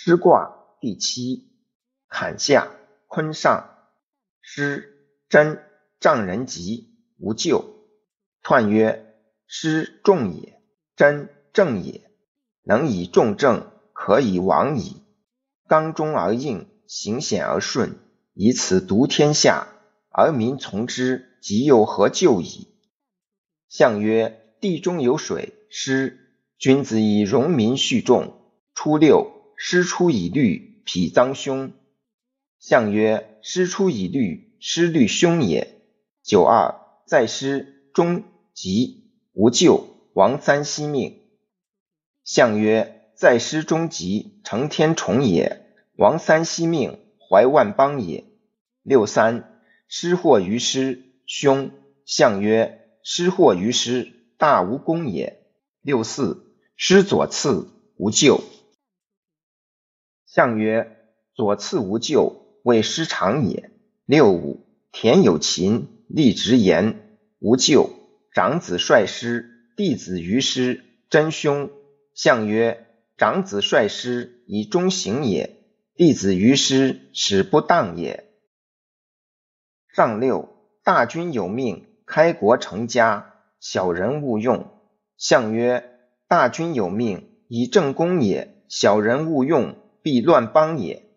师卦第七，坎下坤上。师真丈人吉，无咎。彖曰：师重也，真正也。能以重正，可以往矣。刚中而应，行险而顺，以此独天下，而民从之，即又何咎矣？象曰：地中有水，师。君子以容民蓄众。初六。师出以律，否臧凶。象曰：师出以律，师律凶也。九二，在师中吉，无咎，王三息命。象曰：在师中吉，承天宠也。王三息命，怀万邦也。六三，失祸于师，凶。象曰：失祸于师，大无功也。六四，师左次，无咎。象曰：左次无咎，谓失常也。六五，田有禽，立直言，无咎。长子率师，弟子于师，真凶。象曰：长子率师，以忠行也；弟子于师，使不当也。上六，大军有命，开国成家，小人勿用。象曰：大军有命，以正功也；小人勿用。必乱邦也。